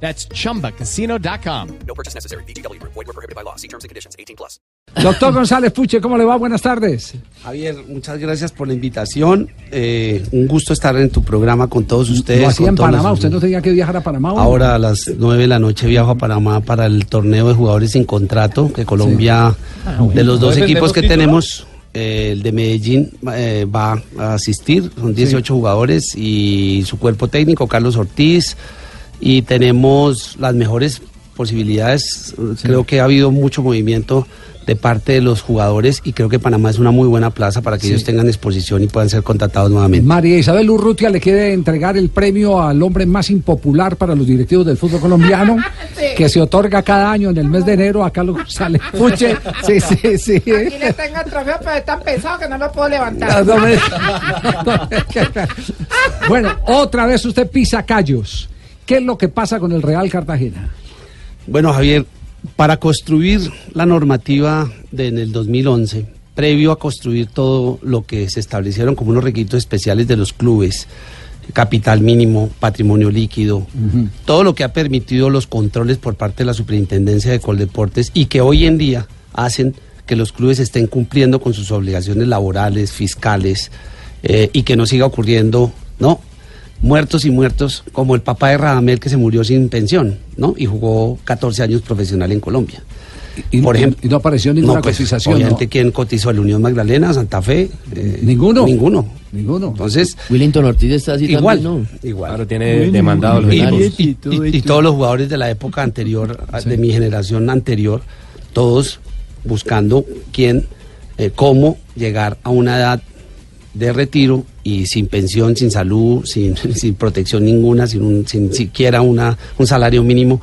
That's chumbacasino.com. No purchase necessary. BGW. Void were prohibited by law. See terms and conditions. 18 plus. Doctor González Puche, ¿cómo le va? Buenas tardes. Javier, muchas gracias por la invitación. Eh, un gusto estar en tu programa con todos ustedes. Lo hacía en Panamá, los- usted no tenía que viajar a Panamá. hombre? Ahora a las 9 de la noche viajo a Panamá para el torneo de jugadores sin contrato, que Colombia, de los dos equipos que tenemos, eh, el de Medellín eh, va a asistir, son 18 jugadores y su cuerpo técnico, Carlos Ortiz, y tenemos las mejores posibilidades. Creo que ha habido mucho movimiento de parte de los jugadores y creo que Panamá es una muy buena plaza para que ellos tengan exposición y puedan ser contratados nuevamente. María Isabel Urrutia le quiere entregar el premio al hombre más impopular para los directivos del fútbol colombiano, que se otorga cada año en el mes de enero a Carlos González Puche. Sí, sí, sí. Aquí le tengo el trofeo, pero es tan pesado que no lo puedo levantar. No me- bueno, otra vez usted pisa callos. ¿Qué es lo que pasa con el Real Cartagena? Bueno, Javier, para construir la normativa de, en el 2011, previo a construir todo lo que se establecieron como unos requisitos especiales de los clubes, capital mínimo, patrimonio líquido, todo lo que ha permitido los controles por parte de la Superintendencia de Coldeportes y que hoy en día hacen que los clubes estén cumpliendo con sus obligaciones laborales, fiscales, eh, y que no siga ocurriendo, ¿no? Muertos y muertos, como el papá de Radamel que se murió sin pensión, ¿no? Y jugó 14 años profesional en Colombia. Y, Por ejemplo, y no apareció ninguna pues, cotización. Obviamente, ¿no? ¿quién cotizó? ¿El Unión Magdalena, Santa Fe? Eh, Ninguno. Ninguno. Ninguno. Entonces, Willington Ortiz está así igual. también, ¿no? Igual. Claro, tiene demandado los y, equipos. y- y- y todos los jugadores de la época anterior, de mi generación anterior, todos buscando quién, eh, cómo llegar a una edad de retiro y sin pensión, sin salud, sin, sin protección ninguna, sin, un- sin siquiera una, un salario mínimo.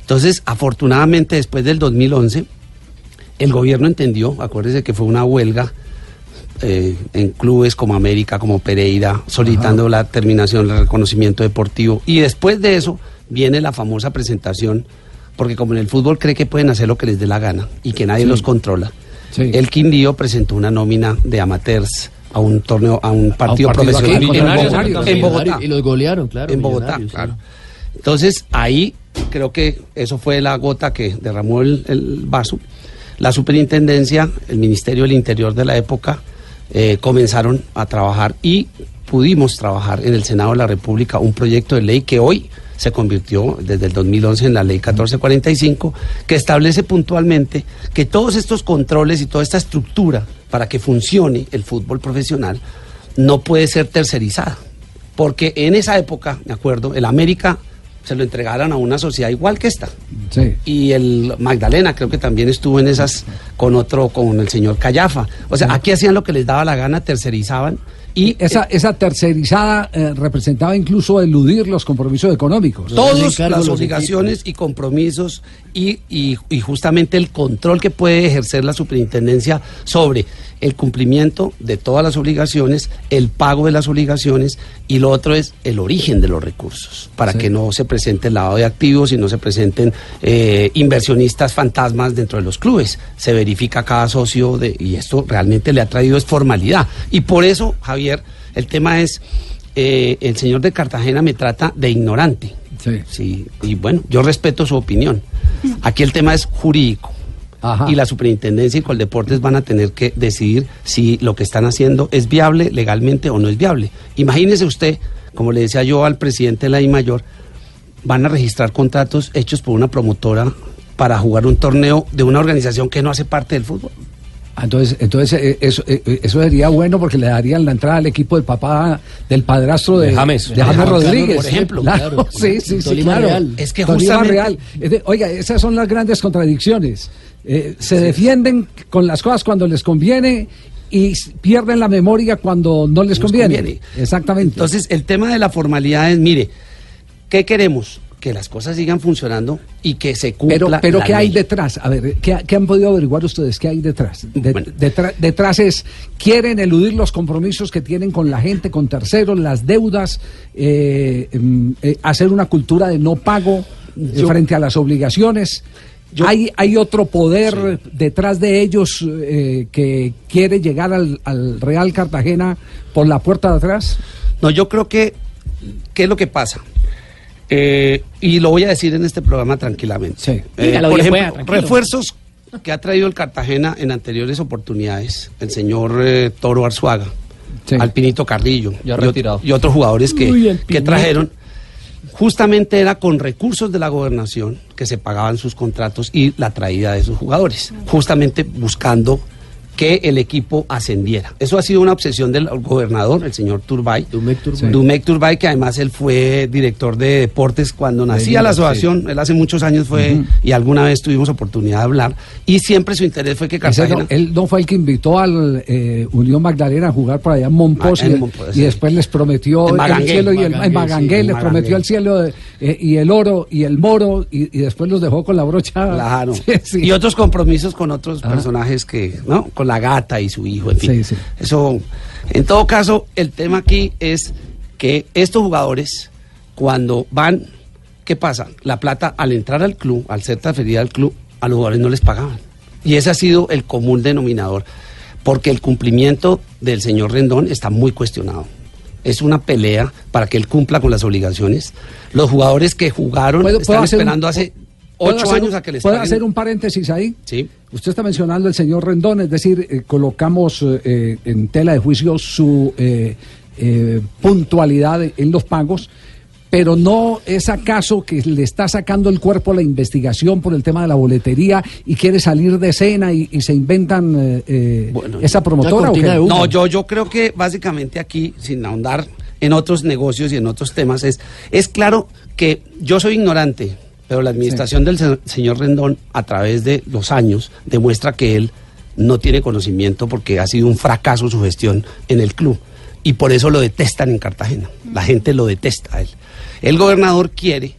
Entonces, afortunadamente, después del 2011, el gobierno entendió, acuérdese que fue una huelga eh, en clubes como América, como Pereira, solicitando la terminación del reconocimiento deportivo. Y después de eso viene la famosa presentación, porque como en el fútbol cree que pueden hacer lo que les dé la gana y que nadie los controla. Sí. El Quindío presentó una nómina de amateurs a un torneo, a un partido, profesional en. Bogotá, en Bogotá Y los golearon, claro. en Bogotá, Millonarios, sí. claro. Entonces ahí creo que eso fue la gota que derramó el, el vaso. La superintendencia, el Ministerio del Interior de la época, eh, comenzaron a trabajar y pudimos trabajar en el Senado de la República un proyecto de ley que hoy se convirtió desde el 2011 en la ley 1445, que establece puntualmente que todos estos controles y toda esta estructura para que funcione el fútbol profesional no puede ser tercerizada. Porque en esa época, me acuerdo, el América se lo entregaron a una sociedad igual que esta. Sí. Y el Magdalena creo que también estuvo en esas con otro, con el señor Callafa. O sea, aquí hacían lo que les daba la gana, tercerizaban. Y Esa, esa tercerizada eh, representaba incluso eludir los compromisos económicos. Todas las obligaciones y compromisos y, y- y justamente el control que puede ejercer la superintendencia sobre el cumplimiento de todas las obligaciones, el pago de las obligaciones y lo otro es el origen de los recursos, para Sí. que no se presente el lavado de activos y no se presenten eh, inversionistas fantasmas dentro de los clubes. Se verifica cada socio de, y esto realmente le ha traído es formalidad. Y por eso, Javier, el tema es, eh, el señor de Cartagena me trata de ignorante. Sí. Sí, y bueno, yo respeto su opinión. Aquí el tema es jurídico. Ajá. Y la superintendencia y Coldeportes van a tener que decidir si lo que están haciendo es viable legalmente o no es viable. Imagínese usted, como le decía yo al presidente de la I Mayor, van a registrar contratos hechos por una promotora para jugar un torneo de una organización que no hace parte del fútbol. Ah, Entonces, entonces eh, eso, eh, eso sería bueno porque le darían la entrada al equipo del papá, del padrastro de, De James. de James Rodríguez. por ejemplo, Claro, claro. sí, sí, sí, Tolima claro. Real. Es que Tolima justamente- Real. Oiga, esas son las grandes contradicciones. Eh, se defienden con las cosas cuando les conviene y pierden la memoria cuando no les conviene. conviene. Exactamente. Entonces, el tema de la formalidad es, mire, ¿qué queremos? que las cosas sigan funcionando y que se Pero, cumpla pero la ¿qué hay detrás? A ver, ¿qué, qué han podido averiguar ustedes? ¿Qué hay detrás? De- Bueno. detra- detrás es, quieren eludir los compromisos que tienen con la gente, con terceros, las deudas, eh, mm, eh, hacer una cultura de no pago eh, Yo- frente a las obligaciones. Yo- hay, hay otro poder detrás de ellos eh, que quiere llegar al, al Real Cartagena por la puerta de atrás. No, yo creo que, ¿qué es lo que pasa? Eh, y lo voy a decir en este programa tranquilamente. Sí. Eh, Dígalo por ejemplo, pueda, refuerzos que ha traído el Cartagena en anteriores oportunidades, el señor eh, Toro Arzuaga, Sí. Alpinito Carrillo Ya y, ot- retirado. y otros jugadores que, Uy, que Pinito. trajeron, justamente era con recursos de la gobernación que se pagaban sus contratos y la traída de esos jugadores, justamente buscando que el equipo ascendiera. Eso ha sido una obsesión del gobernador, el señor Turbay. Dumec Turbay. Dumec Turbay, que además él fue director de deportes cuando nacía la asociación, él hace muchos años fue, y alguna vez tuvimos oportunidad de hablar, y siempre su interés fue que no- Cartagena... él no fue el que invitó al eh, Unión Magdalena a jugar por allá en Monpós Ah, y, Monpós, y sí. después les prometió el Magangué, cielo y el Magangué, en Magangué, sí, les prometió el cielo eh, y el oro y el moro y, y después los dejó con la brocha. Claro. Y otros compromisos con otros Ajá. personajes que, ¿no? Con la gata y su hijo, en fin. Sí, sí. Eso, en todo caso, el tema aquí es que estos jugadores, cuando van, ¿qué pasa? La plata, al entrar al club, al ser transferida al club, a los jugadores no les pagaban. Y ese ha sido el común denominador, porque el cumplimiento del señor Rendón está muy cuestionado. Es una pelea para que él cumpla con las obligaciones. Los jugadores que jugaron ¿Puedo- puedo están un- esperando hace ¿Puedo ocho hacer años a que les ¿Puedo paguen. hacer un paréntesis ahí? Sí. Usted está mencionando el señor Rendón, es decir, eh, colocamos eh, eh, en tela de juicio su eh, eh, puntualidad en los pagos, pero no es acaso que le está sacando el cuerpo la investigación por el tema de la boletería y quiere salir de escena y, y se inventan Bueno, esa promotora. ¿o qué? No, yo, yo creo que básicamente aquí, sin ahondar en otros negocios y en otros temas, es, es claro que yo soy ignorante, pero la administración del se- señor Rendón, a través de los años, demuestra que él no tiene conocimiento porque ha sido un fracaso su gestión en el club. Y por eso lo detestan en Cartagena. La gente lo detesta a él. El gobernador quiere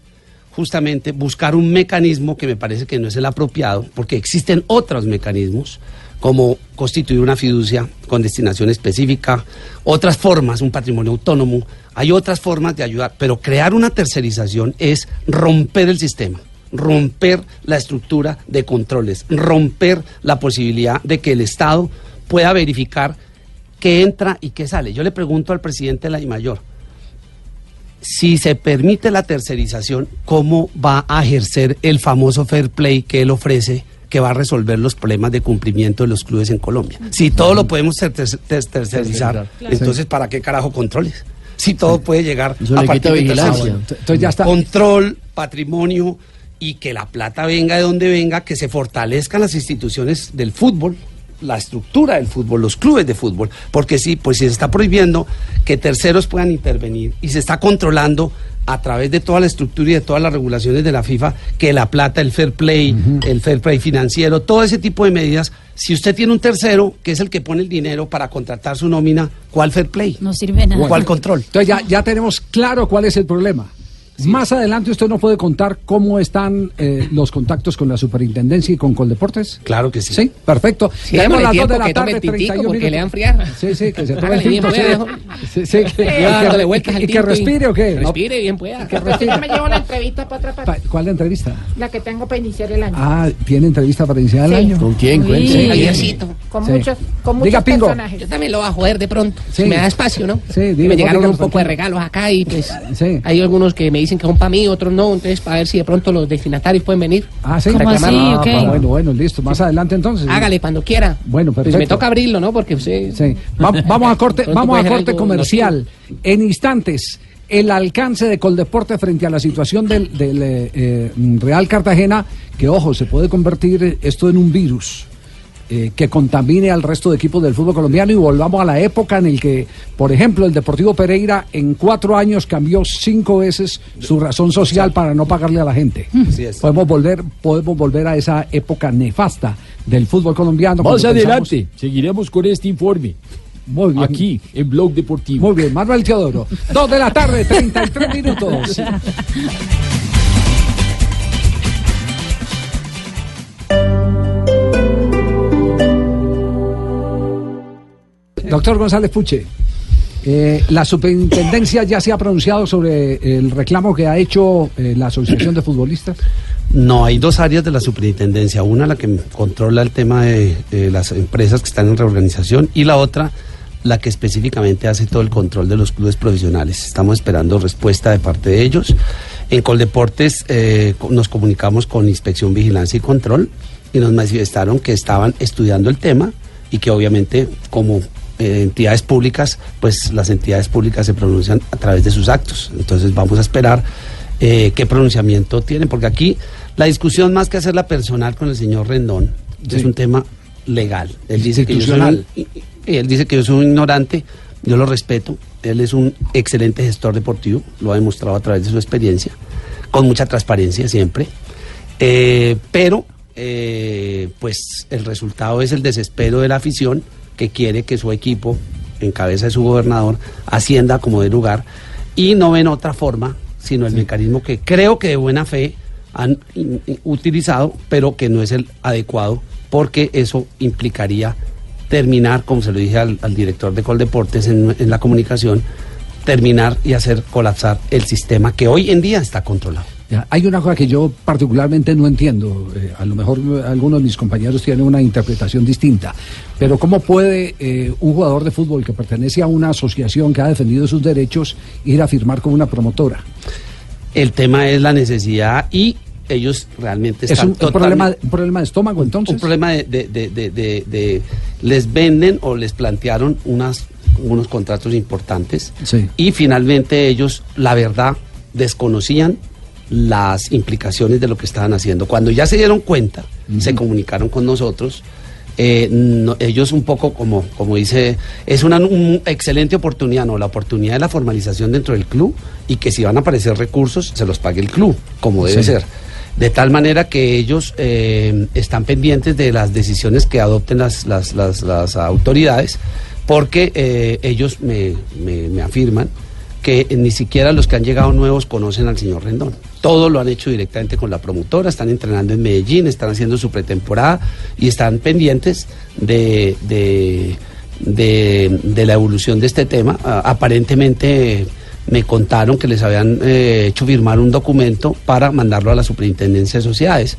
justamente buscar un mecanismo que me parece que no es el apropiado, porque existen otros mecanismos, como constituir una fiducia con destinación específica, otras formas, un patrimonio autónomo, hay otras formas de ayudar, pero crear una tercerización es romper el sistema romper la estructura de controles, romper la posibilidad de que el Estado pueda verificar qué entra y qué sale. Yo le pregunto al presidente de la DIMAYOR, si se permite la tercerización, ¿cómo va a ejercer el famoso fair play que él ofrece? que va a resolver los problemas de cumplimiento de los clubes en Colombia. Si todo lo podemos ter- ter- ter- tercerizar, entonces ¿para qué carajo controles? Si todo puede llegar Eso a le partir quita de vigilancia. terceros. Entonces ya está. Control, patrimonio y que la plata venga de donde venga, que se fortalezcan las instituciones del fútbol, la estructura del fútbol, los clubes de fútbol, porque sí, pues si se está prohibiendo que terceros puedan intervenir y se está controlando a través de toda la estructura y de todas las regulaciones de la FIFA que la plata, el fair play, el fair play financiero, todo ese tipo de medidas, si usted tiene un tercero que es el que pone el dinero para contratar su nómina, ¿cuál fair play? No sirve nada. ¿Cuál control? Entonces ya, ya tenemos claro cuál es el problema. Más adelante usted nos puede contar cómo están eh, los contactos con la superintendencia y con Coldeportes. Claro que sí. Sí, perfecto. Sí, Tenemos las dos tiempo de la tarde, el tintico 31 porque le dan friar. Sí, sí, que se tome el tinto, sí. pueda. Sí, sí, que, dándole vueltas al y que respire o qué. Respire bien pueda. que respire. Yo me llevo la entrevista para otra Pa- parte. ¿Cuál la entrevista? La que tengo para iniciar el año. Ah, ¿tiene entrevista para iniciar el Sí. año? ¿Con quién? Con Sí. muchos, con Diga, muchos Pingo. personajes. Yo también lo voy a joder de pronto. Sí. Si me da espacio, ¿no? Sí, me llegaron un poco de regalos acá y pues Sí. hay algunos que me dicen que son para mí, otros no. Entonces, para ver si de pronto los destinatarios pueden venir. Ah, sí. ¿Cómo así? Ah, bueno, bueno, listo. Más adelante entonces. Hágale cuando quiera. Bueno, Pues perfecto. me toca abrirlo, ¿no? Porque. Sí. Va- vamos a corte, vamos a corte comercial. En instantes, el alcance de Coldeporte frente a la situación del, del, eh, eh, Real Cartagena, que ojo, se puede convertir esto en un virus. Eh, que contamine al resto de equipos del fútbol colombiano y volvamos a la época en el que, por ejemplo, el Deportivo Pereira en cuatro años cambió cinco veces su razón social para no pagarle a la gente. Así es. Podemos volver, podemos volver a esa época nefasta del fútbol colombiano. Más cuando pensamos- adelante seguiremos con este informe. Muy bien. Aquí, en Blog Deportivo. Muy bien, Manuel Teodoro. Dos de la tarde, 33 minutos. Doctor González Puche, eh, la superintendencia ya se ha pronunciado sobre el reclamo que ha hecho eh, la Asociación de Futbolistas. No, hay dos áreas de la superintendencia. Una, la que controla el tema de, las empresas que están en reorganización y la otra, la que específicamente hace todo el control de los clubes profesionales. Estamos esperando respuesta de parte de ellos. En Coldeportes eh, co- nos comunicamos con Inspección, Vigilancia y Control y nos manifestaron que estaban estudiando el tema y que obviamente como eh, entidades públicas, pues las entidades públicas se pronuncian a través de sus actos. Entonces vamos a esperar eh, qué pronunciamiento tienen, porque aquí la discusión más que hacerla personal con el señor Rendón Sí. es un tema legal. Él dice que yo soy Institucional. y- y él dice que yo soy un ignorante, yo lo respeto. Él es un excelente gestor deportivo, lo ha demostrado a través de su experiencia, con mucha transparencia siempre. Eh, pero, eh, pues el resultado es el desespero de la afición que quiere que su equipo, en cabeza de su gobernador, ascienda como de lugar y no ven otra forma sino el mecanismo que creo que de buena fe han utilizado, pero que no es el adecuado, porque eso implicaría terminar, como se lo dije al, al director de Coldeportes en, en la comunicación, terminar y hacer colapsar el sistema que hoy en día está controlado. Hay una cosa que yo particularmente no entiendo. eh, a lo mejor algunos de mis compañeros tienen una interpretación distinta. Pero ¿cómo puede eh, un jugador de fútbol que pertenece a una asociación que ha defendido sus derechos ir a firmar con una promotora? El tema es la necesidad y ellos realmente ¿Es están un, un problema, un problema de estómago entonces? un problema de, de- de- de- de- de- les venden o les plantearon unas unos contratos importantes Sí. y finalmente ellos la verdad desconocían las implicaciones de lo que estaban haciendo. Cuando ya se dieron cuenta se comunicaron con nosotros eh, no- ellos un poco como como dice es una un- excelente oportunidad no la oportunidad de la formalización dentro del club y que si van a aparecer recursos se los pague el club como debe Sí. ser. De tal manera que ellos eh, están pendientes de las decisiones que adopten las, las, las- las autoridades, porque eh, ellos me, me- me afirman que ni siquiera los que han llegado nuevos conocen al señor Rendón. Todo lo han hecho directamente con la promotora, están entrenando en Medellín, están haciendo su pretemporada y están pendientes de, de, de- la evolución de este tema. Ah, aparentemente me contaron que les habían eh, hecho firmar un documento para mandarlo a la superintendencia de sociedades.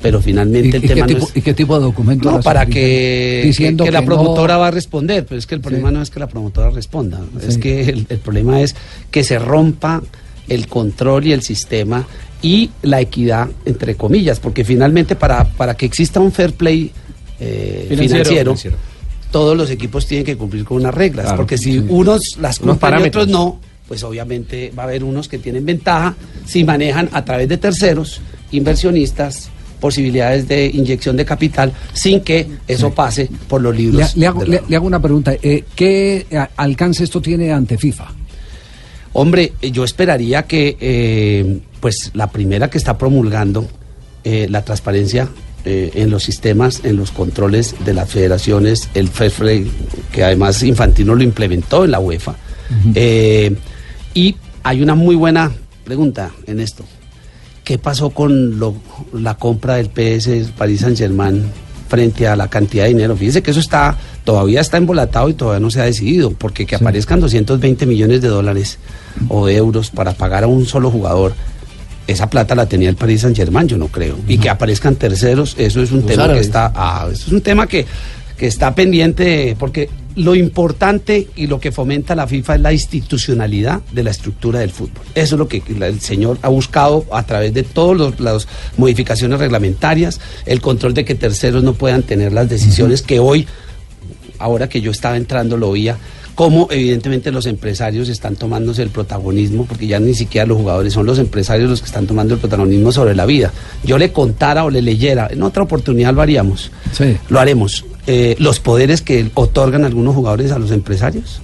Pero ¿Y, finalmente el tema no es- y qué tipo de documento? no, para que, Diciendo que, que la no- promotora va a responder, pero es que el problema Sí. no es que la promotora responda, es que el, el problema es que se rompa el control y el sistema y la equidad, entre comillas, porque finalmente para, para que exista un fair play eh, Financiero. financiero, Financiero. todos los equipos tienen que cumplir con unas reglas, Claro, porque si sí. unos las cumplen y otros no, pues obviamente va a haber unos que tienen ventaja si manejan a través de terceros, inversionistas, posibilidades de inyección de capital sin que eso pase por los libros. le hago, de le- la- le hago una pregunta. eh, ¿Qué a- alcance esto tiene ante FIFA? Hombre, eh, yo esperaría que eh, pues la primera que está promulgando eh, la transparencia eh, en los sistemas, en los controles de las federaciones, el FEFRE, que además Infantino lo implementó en la UEFA. Eh, y hay una muy buena pregunta en esto. ¿Qué pasó con lo- la compra del PS París Saint Germain frente a la cantidad de dinero? Fíjese que eso está todavía está embolatado y todavía no se ha decidido, porque que aparezcan 220 millones de dólares o de euros para pagar a un solo jugador, esa plata la tenía el París Saint Germain, yo no creo. Y que aparezcan terceros, eso es un Los tema árabes. que está, ah, eso es un tema que, que está pendiente, porque lo importante y lo que fomenta la FIFA es la institucionalidad de la estructura del fútbol. Eso es lo que el señor ha buscado a través de todas las modificaciones reglamentarias, el control de que terceros no puedan tener las decisiones que hoy, ahora que yo estaba entrando, lo oía, cómo evidentemente los empresarios están tomándose el protagonismo, porque ya ni siquiera los jugadores son los empresarios los que están tomando el protagonismo sobre la vida. Yo le contara o le leyera, en otra oportunidad lo haríamos, Sí. lo haremos, eh, los poderes que otorgan algunos jugadores a los empresarios.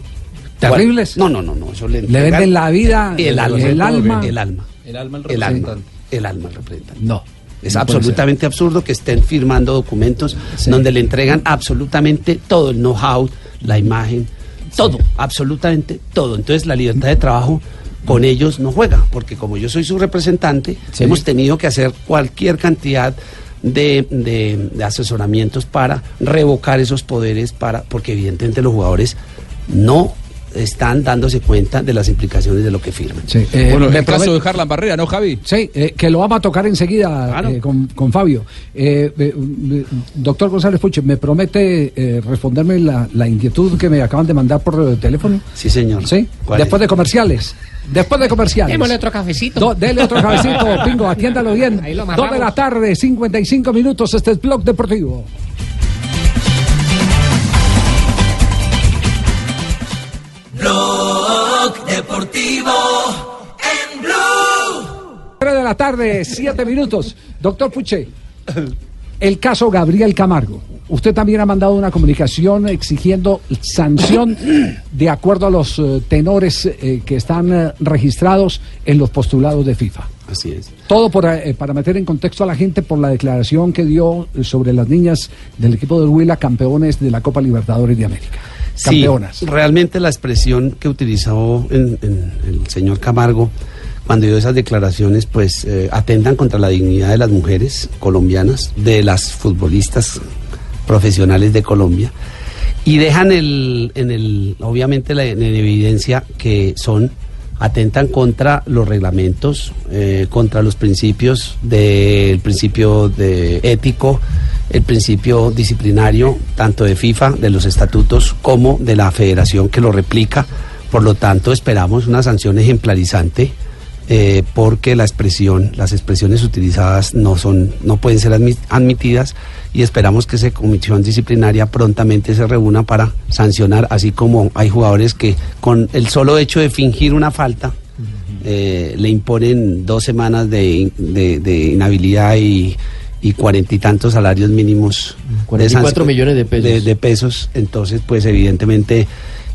¿Terribles? No, no, no, no, eso le, ¿Le entregan venden la vida, el alma, el alma? el alma, El alma al el alma, representante. el alma al representante. No. Es no absolutamente absurdo que estén firmando documentos Sí. donde le entregan absolutamente todo, el know-how, la imagen, todo, absolutamente todo. Entonces la libertad de trabajo con ellos no juega, porque como yo soy su representante, Sí. hemos tenido que hacer cualquier cantidad de, de- de asesoramientos para revocar esos poderes, para, porque evidentemente los jugadores no están dándose cuenta de las implicaciones de lo que firman. Sí, eh, bueno, me el caso de Harlan Barrera, ¿no, Javi? Sí, eh, que lo vamos a tocar enseguida Claro. eh, con, con Fabio. Eh, doctor González Puche, ¿me promete eh, responderme la, la inquietud que me acaban de mandar por teléfono? Sí, señor. Sí, ¿Cuál después es? de comerciales. Después de comerciales. Démosle otro cafecito. Do- dele otro cabecito, Pingo, atiéndalo bien. Ahí lo Dos de la tarde, 55 minutos, este es Blog Deportivo. Blog Deportivo en Blue. 3 de la tarde, 7 minutos. Doctor Puche, el caso Gabriel Camargo. Usted también ha mandado una comunicación exigiendo sanción de acuerdo a los eh, tenores eh, que están eh, registrados en los postulados de FIFA. Así es. Todo por, para meter en contexto a la gente por la declaración que dio sobre las niñas del equipo del Huila, campeones de la Copa Libertadores de América. Campeonas. Sí, realmente la expresión que utilizó en- en el señor Camargo cuando dio esas declaraciones, pues eh, atentan contra la dignidad de las mujeres colombianas, de las futbolistas profesionales de Colombia y dejan el, en el, obviamente en evidencia que son atentan contra los reglamentos, eh, contra los principios del principio de ético, el principio disciplinario, tanto de FIFA, de los estatutos, como de la federación que lo replica. Por lo tanto, esperamos una sanción ejemplarizante. Eh, porque la expresión, las expresiones utilizadas no son, no pueden ser admi- admitidas y esperamos que esa comisión disciplinaria prontamente se reúna para sancionar, así como hay jugadores que con el solo hecho de fingir una falta eh, le imponen dos semanas de, in- de- de inhabilidad y y cuarenta y tantos salarios mínimos. de 44 millones de pesos. De, de pesos. Entonces, pues evidentemente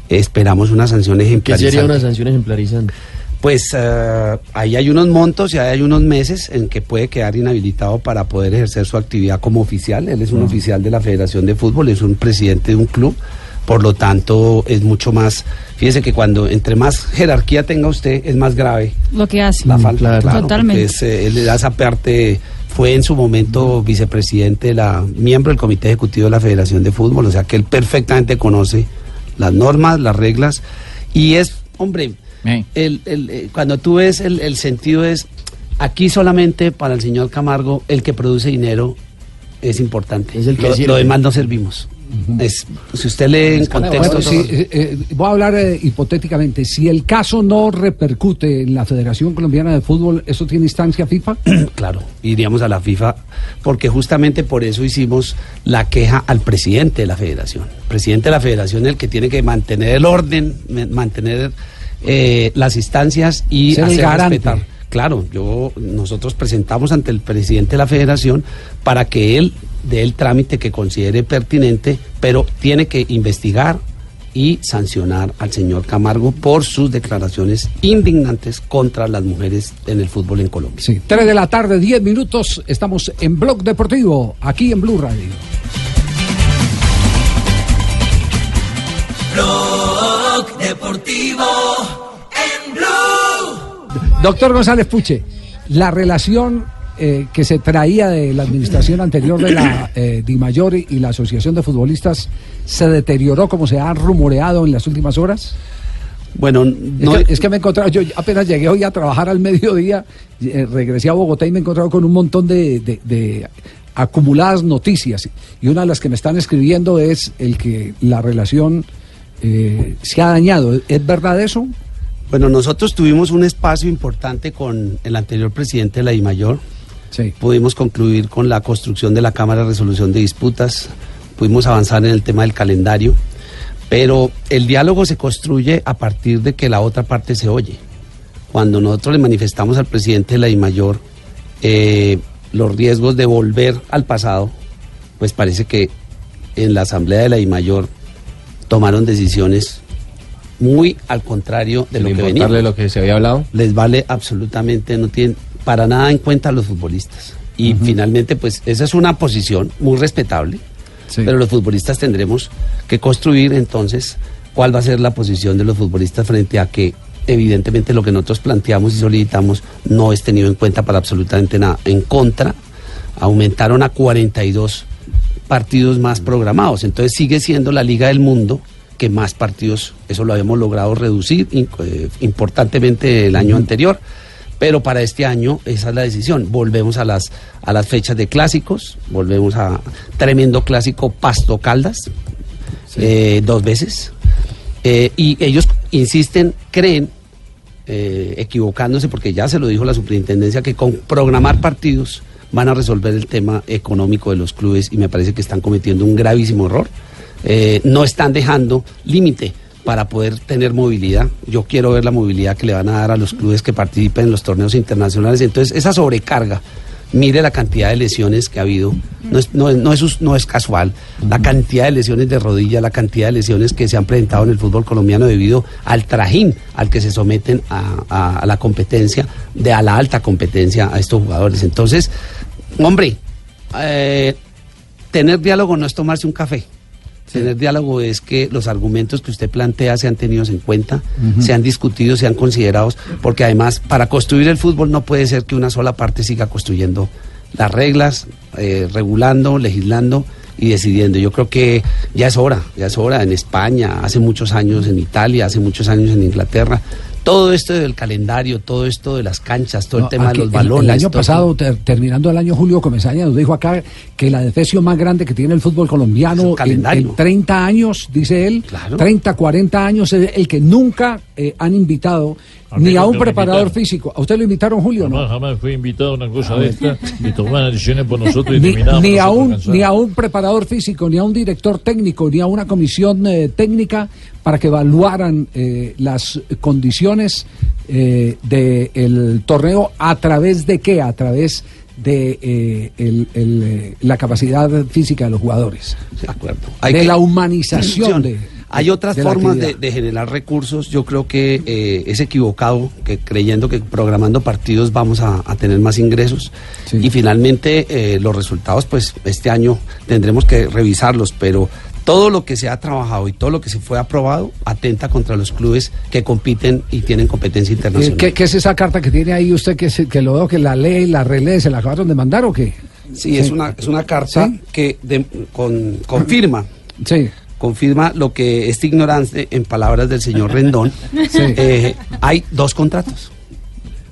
esperamos una sanción ¿Qué ejemplarizante. sería una sanción ejemplarizante? Pues eh, ahí hay unos montos y ahí hay unos meses en que puede quedar inhabilitado para poder ejercer su actividad como oficial. Él es un oficial de la Federación de Fútbol, es un presidente de un club. Por lo tanto, es mucho más. Fíjese que cuando entre más jerarquía tenga usted, es más grave Lo que hace. la falta. claro. claro, Totalmente. es, eh, él le da esa parte. Fue en su momento vicepresidente, la, miembro del Comité Ejecutivo de la Federación de Fútbol, o sea que él perfectamente conoce las normas, las reglas, y es, hombre, El, el, eh, cuando tú ves el, el sentido es, aquí solamente para el señor Camargo, el que produce dinero es importante. Es el que lo, demás no servimos. es, si usted lee en contexto... Bueno, sí, eh, eh, voy a hablar eh, hipotéticamente. Si el caso no repercute en la Federación Colombiana de Fútbol, ¿eso tiene instancia FIFA? Claro, iríamos a la FIFA porque justamente por eso hicimos la queja al presidente de la federación. El presidente de la federación es el que tiene que mantener el orden, mantener eh, las instancias y Ser hacer garante. respetar. Claro, yo nosotros presentamos ante el presidente de la federación para que él dé el trámite que considere pertinente, pero tiene que investigar y sancionar al señor Camargo por sus declaraciones indignantes contra las mujeres en el fútbol en Colombia. Sí. 3 de la tarde, 10 minutos. Estamos en Blog Deportivo, aquí en Blue Radio. Blog Deportivo. Doctor González Puche, la relación eh, que se traía de la administración anterior de la eh, y la Asociación de Futbolistas se deterioró como se ha rumoreado en las últimas horas. Bueno, Es, no, que, es que me he encontrado, yo apenas llegué hoy a trabajar al mediodía, eh, regresé a Bogotá y me he encontrado con un montón de, de- de acumuladas noticias. Y una de las que me están escribiendo es el que la relación eh, se ha dañado. ¿Es verdad eso? Bueno, nosotros tuvimos un espacio importante con el anterior presidente de la DIMAYOR. Sí. Pudimos concluir con la construcción de la Cámara de Resolución de Disputas, pudimos avanzar en el tema del calendario, pero el diálogo se construye a partir de que la otra parte se oye. Cuando nosotros le manifestamos al presidente de la DIMAYOR eh, los riesgos de volver al pasado, pues parece que en la Asamblea de la DIMAYOR tomaron decisiones muy al contrario de lo que venía lo que se había hablado. les vale absolutamente, no tienen para nada en cuenta a los futbolistas. Y finalmente, pues esa es una posición muy respetable, Sí. pero los futbolistas tendremos que construir entonces cuál va a ser la posición de los futbolistas frente a que evidentemente lo que nosotros planteamos y solicitamos no es tenido en cuenta para absolutamente nada. En contra aumentaron a 42 partidos más programados. Entonces sigue siendo la Liga del Mundo que más partidos, eso lo habíamos logrado reducir eh, importantemente el año anterior. Pero para este año esa es la decisión. Volvemos a las, a las fechas de clásicos, volvemos a tremendo clásico Pasto Caldas, eh, dos veces. Eh, y ellos insisten, creen, eh, equivocándose, porque ya se lo dijo la superintendencia, que con programar partidos van a resolver el tema económico de los clubes y me parece que están cometiendo un gravísimo error. Eh, no están dejando límite para poder tener movilidad. Yo quiero ver la movilidad que le van a dar a los clubes que participen en los torneos internacionales. Entonces, esa sobrecarga, mire la cantidad de lesiones que ha habido, no es, no es, no es, no es casual, la cantidad de lesiones de rodilla, la cantidad de lesiones que se han presentado en el fútbol colombiano debido al trajín al que se someten a, a- a la competencia, de a la alta competencia a estos jugadores. Entonces, hombre, eh, tener diálogo no es tomarse un café. Tener diálogo es que los argumentos que usted plantea sean tenidos en cuenta, sean discutidos, sean considerados, porque además para construir el fútbol no puede ser que una sola parte siga construyendo las reglas, eh, regulando, legislando y decidiendo. Yo creo que ya es hora, ya es hora en España, hace muchos años en Italia, hace muchos años en Inglaterra. Todo esto del calendario, todo esto de las canchas, todo No, el tema aquí, de los balones. El, año pasado, ter- terminando el año, Julio Comesaña nos dijo acá que la defecio más grande que tiene el fútbol colombiano el en, calendario. en 30 años, dice él, Claro. 30, 40 años, es el que nunca eh, han invitado A ni a un preparador invitaron. físico. ¿A usted lo invitaron, Julio? Jamás, No. jamás fui invitado a una cosa de esta, ni tomaban decisiones por nosotros y Ni, ni a un, cansados. ni a un preparador físico, ni a un director técnico, ni a una comisión eh, técnica para que evaluaran eh, las condiciones eh, del torneo a través de qué, a través de eh, el- el, eh, la capacidad física de los jugadores. De acuerdo. De la humanización de- Hay otras de formas de, de generar recursos. Yo creo que eh, es equivocado que creyendo que programando partidos vamos a, a tener más ingresos. Sí. Y finalmente eh, los resultados, pues este año tendremos que revisarlos, pero todo lo que se ha trabajado y todo lo que se fue aprobado atenta contra los clubes que compiten y tienen competencia internacional. ¿Qué, qué es esa carta que tiene ahí usted que, se- que lo veo que la lee y la relee? ¿Se la acabaron de mandar o qué? Sí, es una, es una carta Sí. que de- con- confirma Sí. confirma lo que esta ignorancia, en palabras del señor Rendón, Sí. eh, hay dos contratos.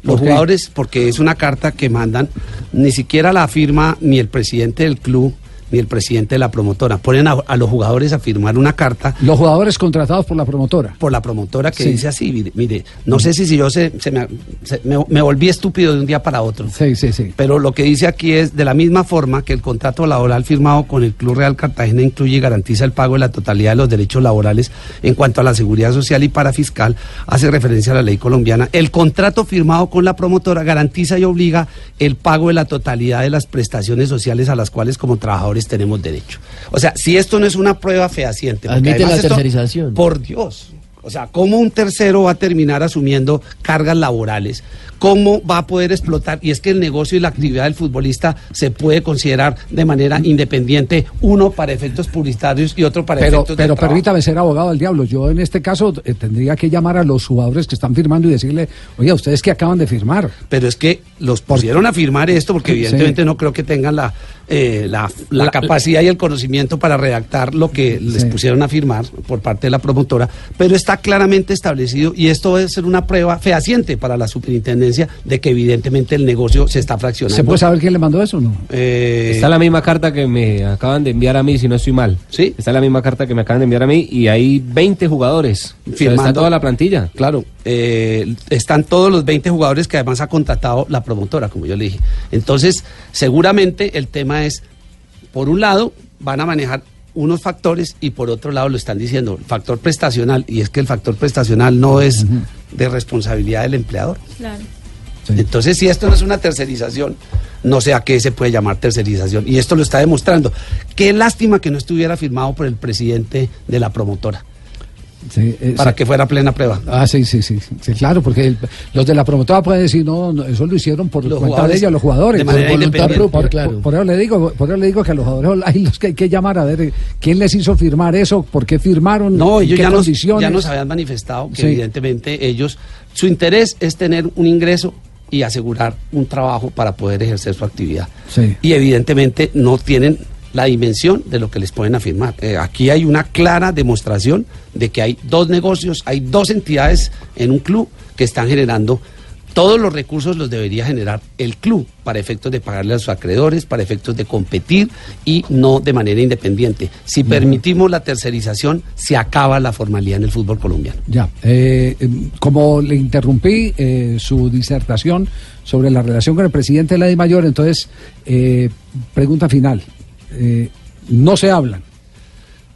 Los jugadores, porque es una carta que mandan, ni siquiera la firma ni el presidente del club ni el presidente de la promotora. Ponen a, a los jugadores a firmar una carta Los jugadores contratados por la promotora. por la promotora que Sí. dice así, mire, mire, no sé si, si yo se, se me, se- me- me volví estúpido de un día para otro. Sí, sí, sí. Pero lo que dice aquí es, de la misma forma que el contrato laboral firmado con el Club Real Cartagena incluye y garantiza el pago de la totalidad de los derechos laborales en cuanto a la seguridad social y parafiscal, hace referencia a la ley colombiana. El contrato firmado con la promotora garantiza y obliga el pago de la totalidad de las prestaciones sociales a las cuales como trabajadores tenemos derecho. O sea, si esto no es una prueba fehaciente... Admite la esto- tercerización. Por Dios. O sea, ¿cómo un tercero va a terminar asumiendo cargas laborales? ¿Cómo va a poder explotar? Y es que el negocio y la actividad del futbolista se puede considerar de manera independiente, uno para efectos publicitarios y otro para Pero, efectos de pero trabajo. permítame ser abogado del diablo. Yo en este caso eh, tendría que llamar a los jugadores que están firmando y decirle, oye, ustedes que acaban de firmar. Pero es que los pusieron a firmar esto porque Sí. evidentemente no creo que tengan la, eh, la, la La- capacidad y el conocimiento para redactar lo que les Sí. pusieron a firmar por parte de la promotora, pero está claramente establecido y esto debe ser una prueba fehaciente para la superintendencia de que evidentemente el negocio se está fraccionando. ¿Se puede saber quién le mandó eso o no? Eh, Está la misma carta que me acaban de enviar a mí, si no estoy mal. Sí. Está la misma carta que me acaban de enviar a mí y hay 20 jugadores. O sea, Firmando. está toda la plantilla. Claro, eh, están todos los 20 jugadores que además ha contratado la promotora, como yo le dije. Entonces, seguramente el tema es, por un lado, van a manejar unos factores y por otro lado lo están diciendo, el factor prestacional, y es que el factor prestacional no es de responsabilidad del empleador. Claro. Sí. Entonces, si esto no es una tercerización, no sé a qué se puede llamar tercerización. Y esto lo está demostrando. Qué lástima que no estuviera firmado por el presidente de la promotora, Sí, eh, para sí. que fuera plena prueba. Ah, sí, sí, sí, sí, claro, porque el- los de la promotora pueden decir, no, no, eso lo hicieron por Los cuenta de ellos, los jugadores. de Por voluntad Claro. Eso le digo, por eso le digo que a los jugadores hay los que hay que llamar a ver eh, quién les hizo firmar eso, por qué firmaron, No, ellos qué ya nos, condiciones. ya nos habían manifestado que evidentemente ellos, su interés es tener un ingreso y asegurar un trabajo para poder ejercer su actividad. Sí. Y evidentemente no tienen la dimensión de lo que les pueden afirmar. Eh, aquí hay una clara demostración de que hay dos negocios, hay dos entidades en un club que están generando todos los recursos los debería generar el club para efectos de pagarle a sus acreedores, para efectos de competir y no de manera independiente. Si permitimos la tercerización, se acaba la formalidad en el fútbol colombiano. Ya, eh, em, como le interrumpí eh, su disertación sobre la relación con el presidente de la Mayor, entonces, eh, pregunta final. Eh, no se hablan.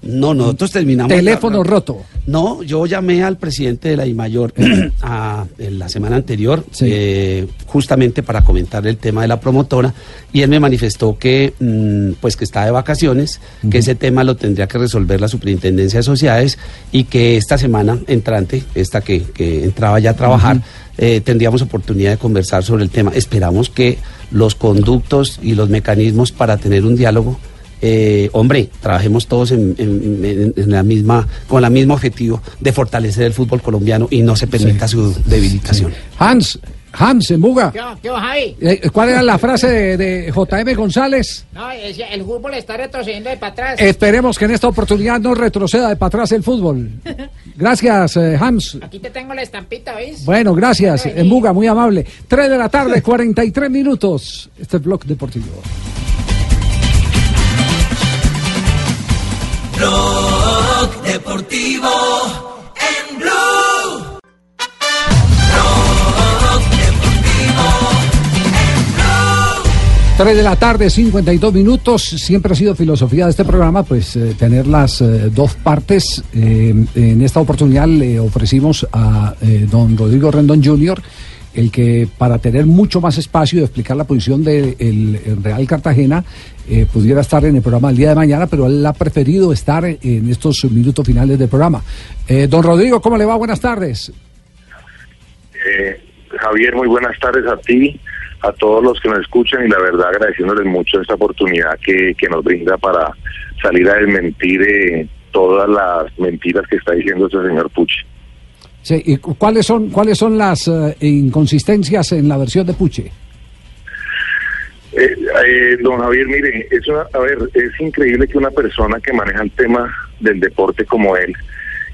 No, nosotros terminamos. Teléfono roto. No, yo llamé al presidente de la IMAYOR a, en la semana anterior, Sí. eh, justamente para comentar el tema de la promotora, y él me manifestó que, mm, pues que está de vacaciones, que ese tema lo tendría que resolver la Superintendencia de Sociedades y que esta semana entrante, esta que, que entraba ya a trabajar, eh, tendríamos oportunidad de conversar sobre el tema. Esperamos que los conductos y los mecanismos para tener un diálogo eh, hombre, trabajemos todos en, en- en- en la misma, con el mismo objetivo de fortalecer el fútbol colombiano y no se permita su debilitación. Hans, Hans, en Buga. ¿Qué, qué Javi? Eh, ¿Cuál era la frase de, de JM González? No, decía, el fútbol está retrocediendo de para atrás. Esperemos que en esta oportunidad no retroceda de para atrás el fútbol. Gracias, eh, Hans. Aquí te tengo la estampita, ¿veis? Bueno, gracias. En Buga, muy amable. 3 de la tarde, 43 minutos. Este es Blog Deportivo. Blog Deportivo 3 de la tarde, 52 minutos. Siempre ha sido filosofía de este programa, pues eh, tener las eh, dos partes. Eh, en esta oportunidad le ofrecimos a don Rodrigo Rendón Jr., el que para tener mucho más espacio y explicar la posición del Real Cartagena, pudiera estar en el programa el día de mañana, pero él ha preferido estar en estos minutos finales del programa. Don Rodrigo, ¿cómo le va? Buenas tardes. Javier, muy buenas tardes a ti, a todos los que nos escuchan y la verdad agradeciéndoles mucho esta oportunidad que, que nos brinda para salir a desmentir eh, todas las mentiras que está diciendo este señor Puchi. Sí, ¿y cu- cuáles son, cuáles son las eh, inconsistencias en la versión de Puche? Eh, eh, don Javier, mire, es una- a ver, es increíble que una persona que maneja el tema del deporte como él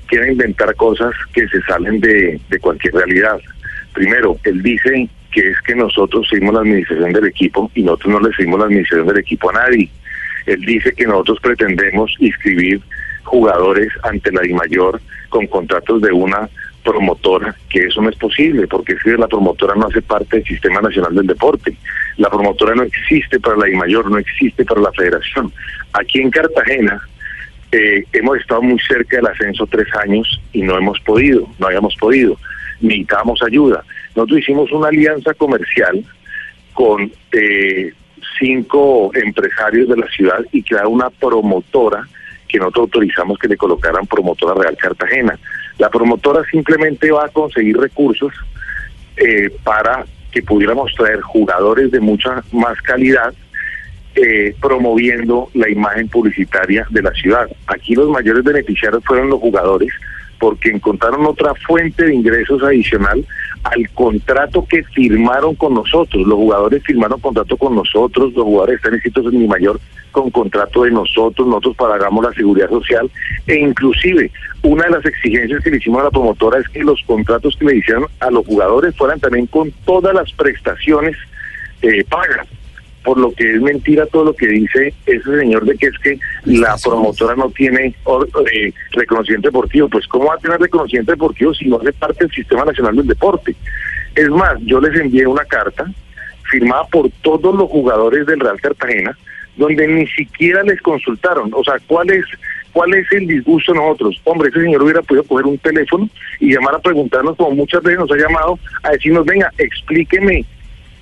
quiera inventar cosas que se salen de, de cualquier realidad. Primero, él dice que es que nosotros seguimos la administración del equipo y nosotros no le seguimos la administración del equipo a nadie. Él dice que nosotros pretendemos inscribir jugadores ante la DIMAYOR con contratos de una promotora, que eso no es posible, porque que la promotora no hace parte del Sistema Nacional del Deporte. La promotora no existe para la DIMAYOR, no existe para la federación. Aquí en Cartagena eh, hemos estado muy cerca del ascenso tres años y no hemos podido, no habíamos podido. Necesitábamos ayuda. Nosotros hicimos una alianza comercial con eh, cinco empresarios de la ciudad y crear una promotora que nosotros autorizamos que le colocaran promotora Real Cartagena. La promotora simplemente va a conseguir recursos eh, para que pudiéramos traer jugadores de mucha más calidad eh, promoviendo la imagen publicitaria de la ciudad. Aquí los mayores beneficiarios fueron los jugadores porque encontraron otra fuente de ingresos adicional al contrato que firmaron con nosotros. Los jugadores firmaron contrato con nosotros, los jugadores están inscritos en mi mayor con contrato de nosotros, nosotros pagamos la seguridad social e inclusive una de las exigencias que le hicimos a la promotora es que los contratos que le hicieron a los jugadores fueran también con todas las prestaciones eh, pagas por lo que es mentira todo lo que dice ese señor de que es que la promotora no tiene or- eh, reconocimiento deportivo. Pues ¿cómo va a tener reconocimiento deportivo si no hace parte del Sistema Nacional del Deporte? Es más, yo les envié una carta firmada por todos los jugadores del Real Cartagena, donde ni siquiera les consultaron. O sea, ¿cuál es, cuál es el disgusto de nosotros? Hombre, ese señor hubiera podido coger un teléfono y llamar a preguntarnos, como muchas veces nos ha llamado, a decirnos, venga, explíqueme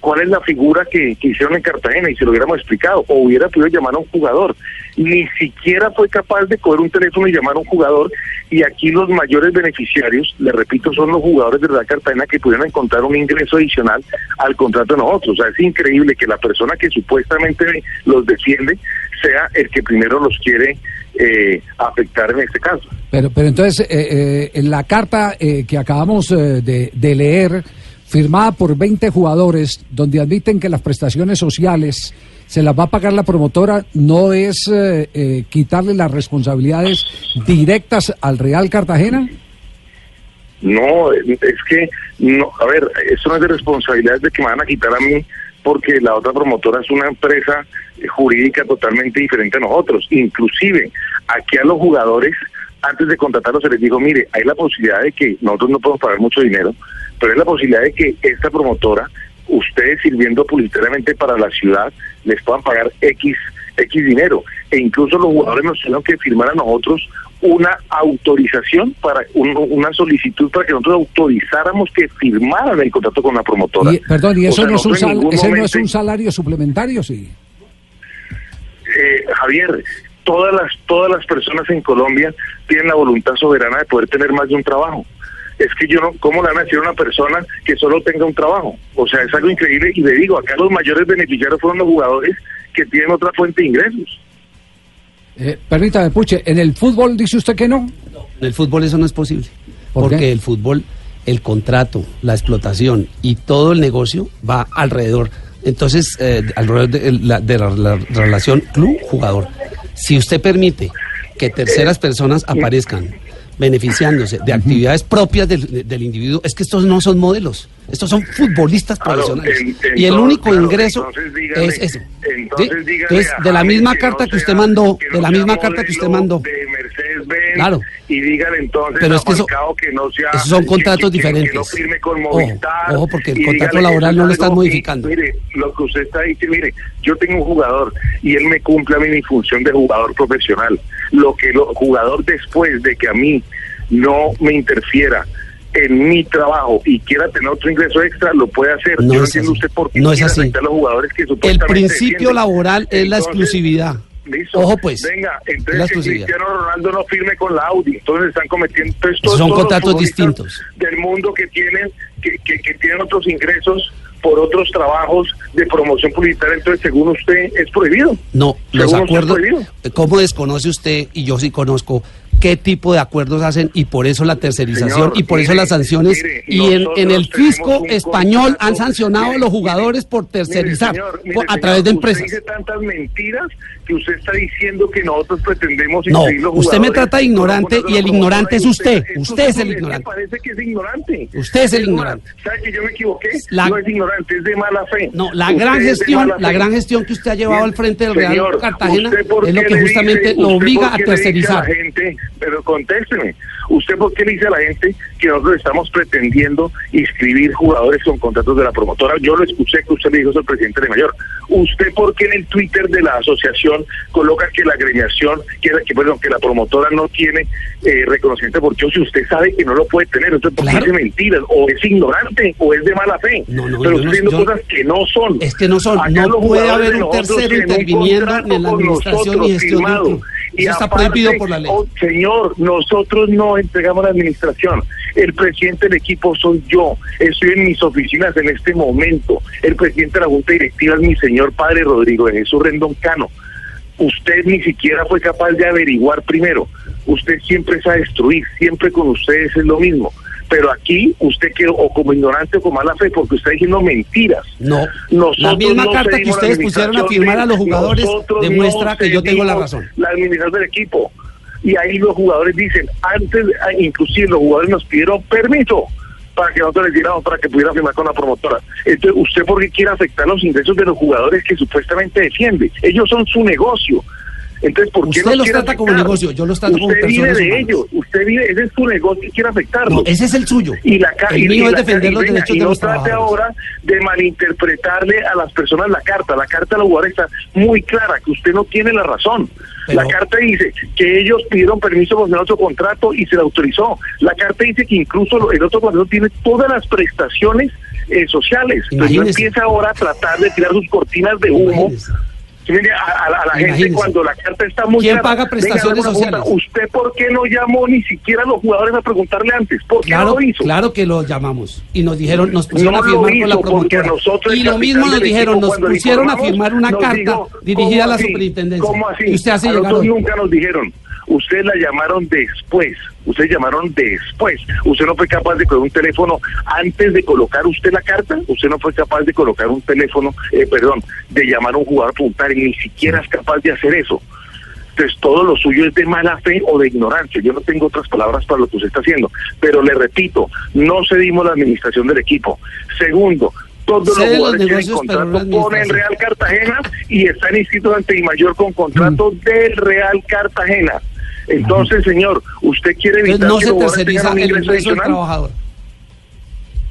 cuál es la figura que, hicieron en Cartagena y se lo hubiéramos explicado, o hubiera podido llamar a un jugador. Ni siquiera fue capaz de coger un teléfono y llamar a un jugador, y aquí los mayores beneficiarios, le repito, son los jugadores de Real Cartagena que pudieron encontrar un ingreso adicional al contrato de nosotros. O sea, es increíble que la persona que supuestamente los defiende sea el que primero los quiere eh, afectar en este caso. Pero, pero entonces, eh, eh, en la carta eh, que acabamos eh, de, de leer, firmada por 20 jugadores, donde admiten que las prestaciones sociales se las va a pagar la promotora, no es eh, eh, quitarle las responsabilidades directas al Real Cartagena? No, es que, no, a ver, eso no es de responsabilidad de que me van a quitar a mí porque la otra promotora es una empresa eh, jurídica totalmente diferente a nosotros. Inclusive, aquí a los jugadores, antes de contratarlos, se les dijo, mire, hay la posibilidad de que nosotros no podemos pagar mucho dinero, pero hay la posibilidad de que esta promotora, ustedes sirviendo publicitariamente para la ciudad, les puedan pagar X, X dinero. E incluso los jugadores nos tuvieron que firmar a nosotros una autorización para un- una solicitud para que nosotros autorizáramos que firmaran el contrato con la promotora. Y, perdón, ¿y O eso sea, no, es un sal- ese no es un salario suplementario, sí? eh, Javier, todas las todas las personas en Colombia tienen la voluntad soberana de poder tener más de un trabajo. Es que yo no, ¿cómo le van a decir a una persona que solo tenga un trabajo? O sea, es algo increíble y le digo, acá los mayores beneficiarios fueron los jugadores que tienen otra fuente de ingresos. Eh, permítame, Puche, ¿en el fútbol dice usted que no? En el fútbol eso no es posible. ¿Por porque qué? el fútbol, el contrato, la explotación y todo el negocio va alrededor. Entonces, eh, alrededor de la, de la- la relación club-jugador. Si usted permite que terceras personas aparezcan beneficiándose de actividades propias del, del individuo, es que estos no son modelos, estos son futbolistas Claro, profesionales. en- y el único claro, ingreso dígale- es eso. entonces a de la misma que carta no que usted sea- mandó, que de la misma carta que usted mandó. de Mercedes-Benz, Claro. y dígale entonces Pero es que eso- que no sea esos son contratos diferentes. no firme con Ojo, Movistar ojo, porque el contrato laboral no es lo están modificando. mire lo que usted está diciendo mire yo tengo un jugador y él me cumple a mí mi función de jugador profesional lo que el jugador después de que a mí no me interfiera en mi trabajo y quiera tener otro ingreso extra, lo puede hacer. No Yo no es entiendo así. usted por qué No es así. afectar a los jugadores que El principio defienden. laboral es la exclusividad. Listo. Ojo, pues. Venga, entonces que. Cristiano Ronaldo no firme con la Audi. Entonces están cometiendo. entonces, Esos son todos contratos distintos. Del mundo que tienen, que, que, que tienen otros ingresos por otros trabajos de promoción publicitaria. Entonces, según usted, es prohibido. No, los acuerdos. prohibido. ¿Cómo desconoce usted? Y yo sí conozco qué tipo de acuerdos hacen y por eso la tercerización Señor, y por eso las sanciones. mire, y en, el fisco español contrato. han sancionado Mire, a los jugadores por tercerizar señor, por- a señor, través de Usted empresas. dice tantas mentiras que usted está diciendo que nosotros pretendemos No, los usted me trata de ignorante y el ignorante es usted. Usted es el ignorante. parece que es ignorante. Usted es el ignorante. ¿Sabe que yo me equivoqué? La- no es ignorante, es de mala fe. No, la Usted gran gestión, la gran gestión que usted ha llevado al frente del Real Cartagena ¿usted por es lo que justamente lo obliga a tercerizar. gente, pero contésteme, ¿usted por qué le dice a la gente que nosotros estamos pretendiendo inscribir jugadores con contratos de la promotora? Yo lo escuché que usted le dijo eso al presidente de Mayor. ¿Usted por qué en el Twitter de la asociación coloca que la agremiación, que, que, perdón, que la promotora no tiene eh, reconocimiento deportivo si usted sabe que no lo puede tener? Entonces, ¿por qué Claro. dice mentiras? O es ignorante o es de mala fe. No, no, pero usted diciendo cosas que no son. Es que no son, Acá no puede haber un tercero interviniendo en la administración y gestión Eso está aparte, prohibido por la ley. oh, señor, nosotros no entregamos la administración. El presidente del equipo soy yo. Estoy en mis oficinas en este momento. El presidente de la Junta Directiva es mi señor padre Rodrigo de Jesús Rendón Cano. Usted ni siquiera fue capaz de averiguar primero. Usted siempre es a destruir, siempre con ustedes es lo mismo. Pero aquí usted quedó o como ignorante o con mala fe porque usted está diciendo mentiras. No, Nosotros la misma no carta que ustedes pusieron a firmar a los jugadores nosotros demuestra no que yo tengo la razón. La administración del equipo. Y ahí los jugadores dicen, antes, ah, inclusive los jugadores nos pidieron permiso para que nosotros les diéramos para que pudieran firmar con la promotora. Entonces, ¿usted por qué quiere afectar los ingresos de los jugadores que supuestamente defiende? Ellos son su negocio. Entonces, ¿por qué Usted los trata como afectar? negocio, yo los trato como Usted vive personas de humanas. ellos, usted vive, ese es su negocio y quiere afectarlo. No, ese es el suyo. Y la El y- mío y es la defender los derechos y de no los trate trabajadores. ahora de malinterpretarle a las personas la carta. La carta de los jugadores está muy clara, que usted no tiene la razón. Pero- la carta dice que ellos pidieron permiso por tener otro contrato y se le autorizó. La carta dice que incluso el otro contrato tiene todas las prestaciones eh, sociales. Entonces no empieza ahora a tratar de tirar sus cortinas de humo. Imagínese. Sí, mire, a, a la, la gente Imagínese. cuando la carta está muy ¿Quién clara. paga Venga, prestaciones pregunta. sociales? ¿Usted por qué no llamó ni siquiera a los jugadores a preguntarle antes? ¿Por qué Claro, no lo hizo? claro que lo llamamos y nos dijeron, nos pusieron No a firmar con la promotora. Y lo mismo nos dijeron, nos pusieron a firmar una carta dijo, dirigida a ¿cómo la así? superintendencia. ¿Cómo así? Y usted hace a llegar nosotros nunca nos dijeron. Ustedes la llamaron después. Ustedes llamaron después. Usted no fue capaz de coger un teléfono antes de colocar usted la carta. Usted no fue capaz de colocar un teléfono, eh, perdón, de llamar a un jugador puntal y ni siquiera es capaz de hacer eso. Entonces todo lo suyo es de mala fe o de ignorancia. Yo no tengo otras palabras para lo que usted está haciendo. Pero le repito, no cedimos la administración del equipo. Segundo, todos los jugadores tienen contrato con el. Real Cartagena y están inscritos ante Mayor con contrato Mm. del Real Cartagena. Entonces, señor, ¿usted quiere evitar Entonces, no que se terceriza el ingreso del trabajador.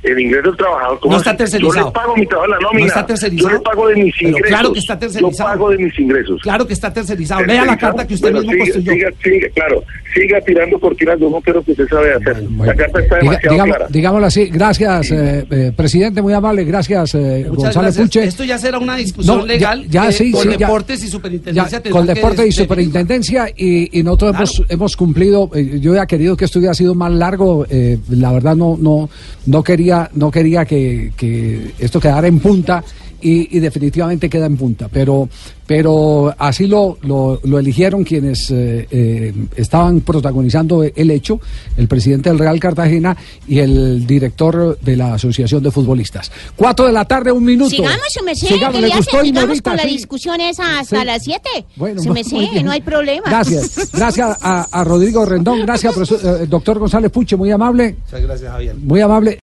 El ingreso del trabajador. ¿cómo No está así? tercerizado. Yo le pago mi trabajo en la nómina. No está tercerizado. Yo le pago de mis Pero ingresos. claro que está tercerizado. Yo pago de mis ingresos. Claro que está tercerizado. Lea la ¿Tercerizado? carta que usted Bueno, mismo siga, construyó. Siga, siga, claro. Siga tirando cortinas de humo, que lo que usted sabe hacer. la carta está Diga- demasiado digamos- clara. digámoslo así, gracias, eh, eh, presidente, muy amable, gracias, eh, González gracias. Puche. Esto ya será una discusión No, ya- legal ya, que sí, con sí, ya. deportes y superintendencia Ya, con que deporte y superintendencia y, y nosotros hemos, hemos cumplido eh, yo había querido que esto hubiera sido más largo eh, la verdad no no no quería no quería que, que esto quedara en punta y, y definitivamente queda en punta pero pero así lo, lo, lo eligieron quienes eh, eh, estaban protagonizando el hecho el presidente del Real Cartagena y el director de la Asociación de Futbolistas cuatro de la tarde un minuto Sigamos, su merced, Sigamos, que ¿le ya gustó, se- sigamos con la Sí. discusión esa hasta Sí. las 7. Bueno, bien. no hay problema. Gracias, gracias a, a Rodrigo Rendón, gracias, profesor- eh, doctor González Puche, muy amable, Muchas gracias, Javier. muy amable.